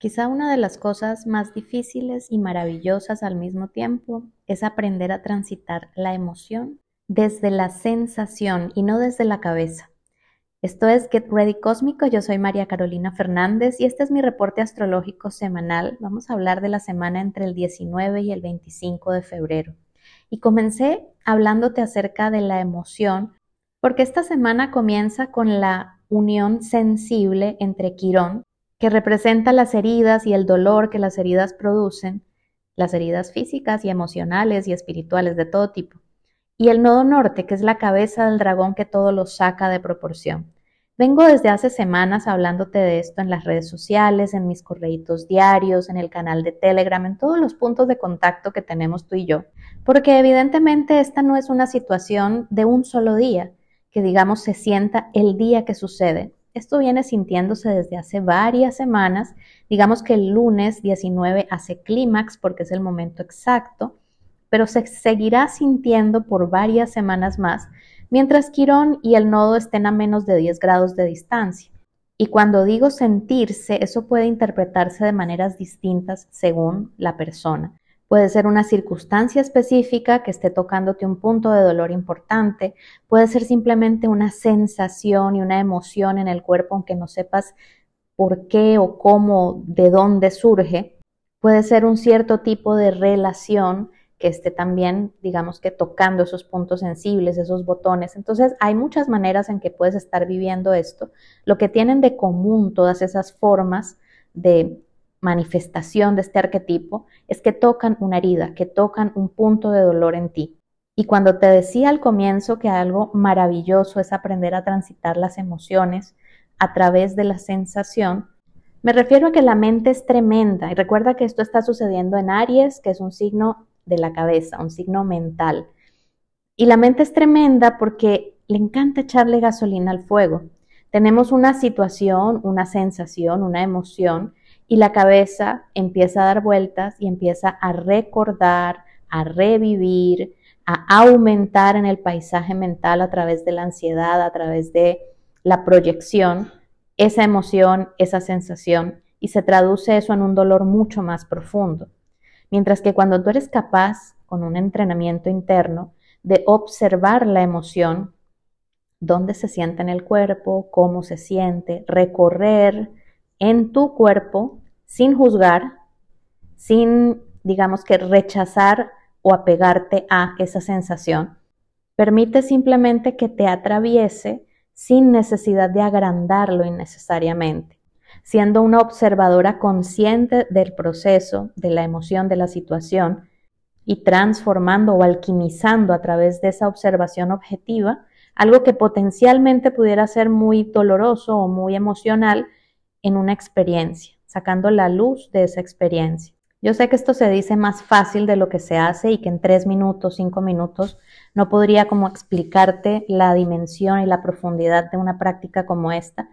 Quizá una de las cosas más difíciles y maravillosas al mismo tiempo es aprender a transitar la emoción desde la sensación y no desde la cabeza. Esto es Get Ready Cósmico, yo soy María Carolina Fernández y este es mi reporte astrológico semanal. Vamos a hablar de la semana entre el 19 y el 25 de febrero. Y comencé hablándote acerca de la emoción porque esta semana comienza con la unión sensible entre Quirón que representa las heridas y el dolor que las heridas producen, las heridas físicas y emocionales y espirituales de todo tipo, y el nodo norte, que es la cabeza del dragón que todo lo saca de proporción. Vengo desde hace semanas hablándote de esto en las redes sociales, en mis correitos diarios, en el canal de Telegram, en todos los puntos de contacto que tenemos tú y yo, porque evidentemente esta no es una situación de un solo día, que digamos se sienta el día que sucede, esto viene sintiéndose desde hace varias semanas. Digamos que el lunes 19 hace clímax porque es el momento exacto, pero se seguirá sintiendo por varias semanas más, mientras Quirón y el nodo estén a menos de 10 grados de distancia. Y cuando digo sentirse, eso puede interpretarse de maneras distintas según la persona. Puede ser una circunstancia específica que esté tocándote un punto de dolor importante, puede ser simplemente una sensación y una emoción en el cuerpo aunque no sepas por qué o cómo, de dónde surge. Puede ser un cierto tipo de relación que esté también, digamos que tocando esos puntos sensibles, esos botones. Entonces, hay muchas maneras en que puedes estar viviendo esto. Lo que tienen de común todas esas formas de manifestación de este arquetipo es que tocan una herida, que tocan un punto de dolor en ti. Y cuando te decía al comienzo que algo maravilloso es aprender a transitar las emociones a través de la sensación, me refiero a que la mente es tremenda y recuerda que esto está sucediendo en Aries, que es un signo de la cabeza, un signo mental. Y la mente es tremenda porque le encanta echarle gasolina al fuego. Tenemos una situación, una sensación, una emoción y la cabeza empieza a dar vueltas y empieza a recordar, a revivir, a aumentar en el paisaje mental a través de la ansiedad, a través de la proyección, esa emoción, esa sensación, y se traduce eso en un dolor mucho más profundo. Mientras que cuando tú eres capaz, con un entrenamiento interno, de observar la emoción, dónde se siente en el cuerpo, cómo se siente, recorrer en tu cuerpo sin juzgar, sin, digamos que, rechazar o apegarte a esa sensación. Permite simplemente que te atraviese sin necesidad de agrandarlo innecesariamente, siendo una observadora consciente del proceso, de la emoción, de la situación, y transformando o alquimizando a través de esa observación objetiva algo que potencialmente pudiera ser muy doloroso o muy emocional en una experiencia, sacando la luz de esa experiencia. Yo sé que esto se dice más fácil de lo que se hace y que en tres minutos, cinco minutos, no podría como explicarte la dimensión y la profundidad de una práctica como esta,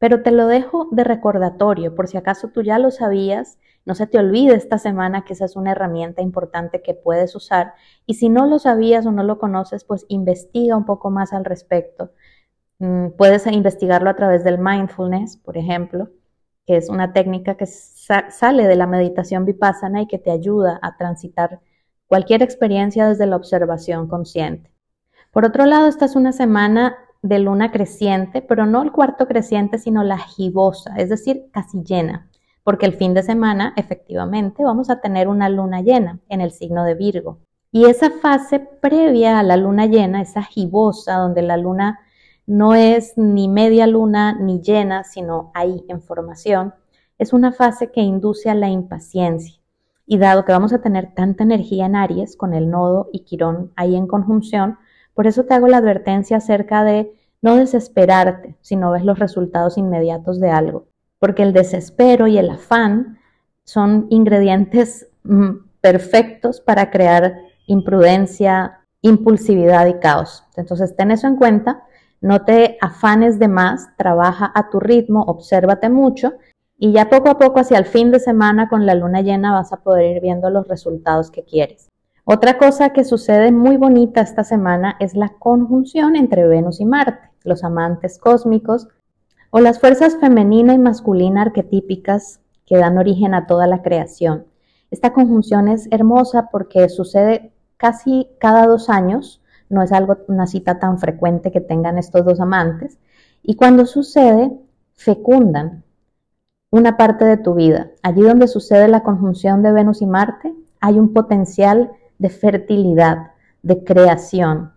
pero te lo dejo de recordatorio por si acaso tú ya lo sabías, no se te olvide esta semana que esa es una herramienta importante que puedes usar y si no lo sabías o no lo conoces, pues investiga un poco más al respecto. Mm, puedes investigarlo a través del mindfulness, por ejemplo, que es una técnica que sale de la meditación vipassana y que te ayuda a transitar cualquier experiencia desde la observación consciente. Por otro lado, esta es una semana de luna creciente, pero no el cuarto creciente, sino la gibosa, es decir, casi llena, porque el fin de semana efectivamente vamos a tener una luna llena en el signo de Virgo. Y esa fase previa a la luna llena, esa gibosa, donde la luna no es ni media luna ni llena, sino ahí en formación, es una fase que induce a la impaciencia. Y dado que vamos a tener tanta energía en Aries con el nodo y Quirón ahí en conjunción, por eso te hago la advertencia acerca de no desesperarte si no ves los resultados inmediatos de algo, porque el desespero y el afán son ingredientes mm, perfectos para crear imprudencia, impulsividad y caos. Entonces, ten eso en cuenta no te afanes de más, trabaja a tu ritmo, obsérvate mucho y ya poco a poco hacia el fin de semana con la luna llena vas a poder ir viendo los resultados que quieres. Otra cosa que sucede muy bonita esta semana es la conjunción entre Venus y Marte, los amantes cósmicos o las fuerzas femenina y masculina arquetípicas que dan origen a toda la creación. Esta conjunción es hermosa porque sucede casi cada dos años, no es algo, una cita tan frecuente que tengan estos dos amantes, y cuando sucede, fecundan una parte de tu vida. Allí donde sucede la conjunción de Venus y Marte, hay un potencial de fertilidad, de creación.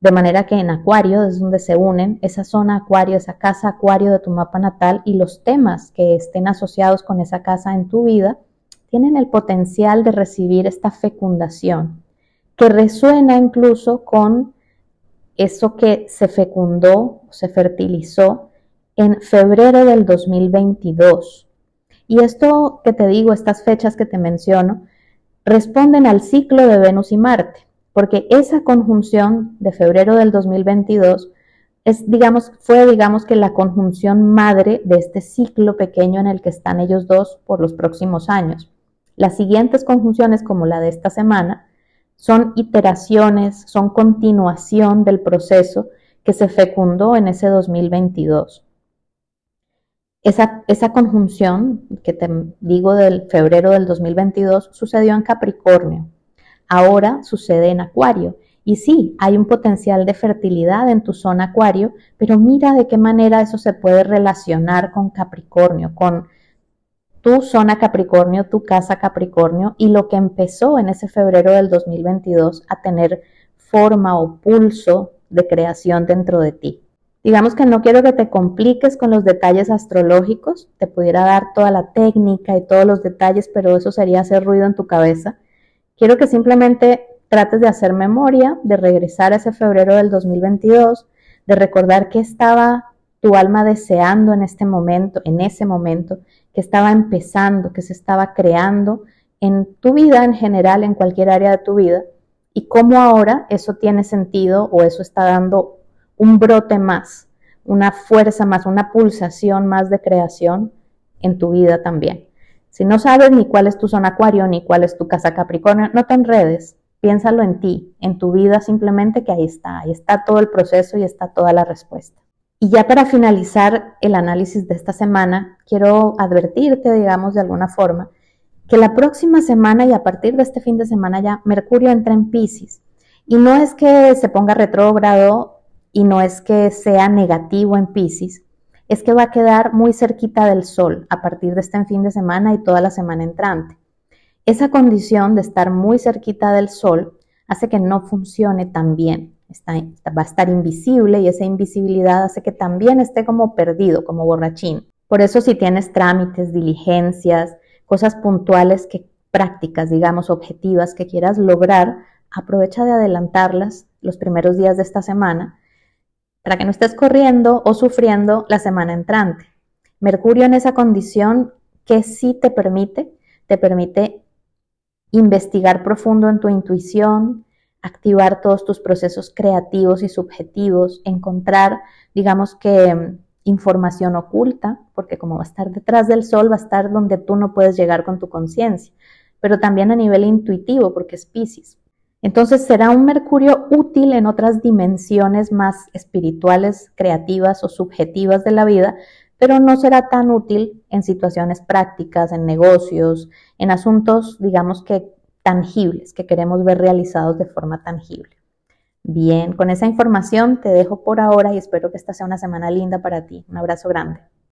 De manera que en Acuario es donde se unen esa zona Acuario, esa casa Acuario de tu mapa natal y los temas que estén asociados con esa casa en tu vida tienen el potencial de recibir esta fecundación, que resuena incluso con eso que se fecundó, se fertilizó en febrero del 2022. Y esto que te digo, estas fechas que te menciono, responden al ciclo de Venus y Marte porque esa conjunción de febrero del 2022 es, digamos, fue, digamos, que la conjunción madre de este ciclo pequeño en el que están ellos dos por los próximos años. Las siguientes conjunciones, como la de esta semana, son iteraciones, son continuación del proceso que se fecundó en ese 2022. Esa, esa, conjunción que te digo del febrero del 2022 sucedió en Capricornio ahora sucede en Acuario. Y sí, hay un potencial de fertilidad en tu zona Acuario, pero mira de qué manera eso se puede relacionar con Capricornio, con tu zona Capricornio, tu casa Capricornio y lo que empezó en ese febrero del 2022 a tener forma o pulso de creación dentro de ti. Digamos que no quiero que te compliques con los detalles astrológicos, te pudiera dar toda la técnica y todos los detalles, pero eso sería hacer ruido en tu cabeza. Quiero que simplemente trates de hacer memoria, de regresar a ese febrero del 2022, de recordar qué estaba tu alma deseando en este momento, en ese momento, que estaba empezando, que se estaba creando en tu vida en general, en cualquier área de tu vida, y cómo ahora eso tiene sentido o eso está dando un brote más, una fuerza más, una pulsación más de creación en tu vida también. Si no sabes ni cuál es tu zona acuario, ni cuál es tu casa Capricornio, no te enredes, piénsalo en ti, en tu vida simplemente que ahí está, ahí está todo el proceso y está toda la respuesta. Y ya para finalizar el análisis de esta semana, quiero advertirte, digamos, de alguna forma, que la próxima semana y a partir de este fin de semana ya Mercurio entra en Pisces. Y no es que se ponga retrógrado y no es que sea negativo en Pisces, es que va a quedar muy cerquita del sol a partir de este fin de semana y toda la semana entrante. Esa condición de estar muy cerquita del sol hace que no funcione tan bien. Va a estar invisible y esa invisibilidad hace que también esté como perdido, como borrachín. Por eso si tienes trámites, diligencias, cosas puntuales que prácticas, digamos, objetivas que quieras lograr, aprovecha de adelantarlas los primeros días de esta semana para que no estés corriendo o sufriendo la semana entrante. Mercurio en esa condición que sí te permite, te permite investigar profundo en tu intuición, activar todos tus procesos creativos y subjetivos, encontrar, digamos que, mm, información oculta, porque como va a estar detrás del sol, va a estar donde tú no puedes llegar con tu conciencia, pero también a nivel intuitivo, porque es Pisces. Entonces será un Mercurio útil en otras dimensiones más espirituales, creativas o subjetivas de la vida, pero no será tan útil en situaciones prácticas, en negocios, en asuntos, digamos que tangibles, que queremos ver realizados de forma tangible. Bien, con esa información te dejo por ahora y espero que esta sea una semana linda para ti. Un abrazo grande.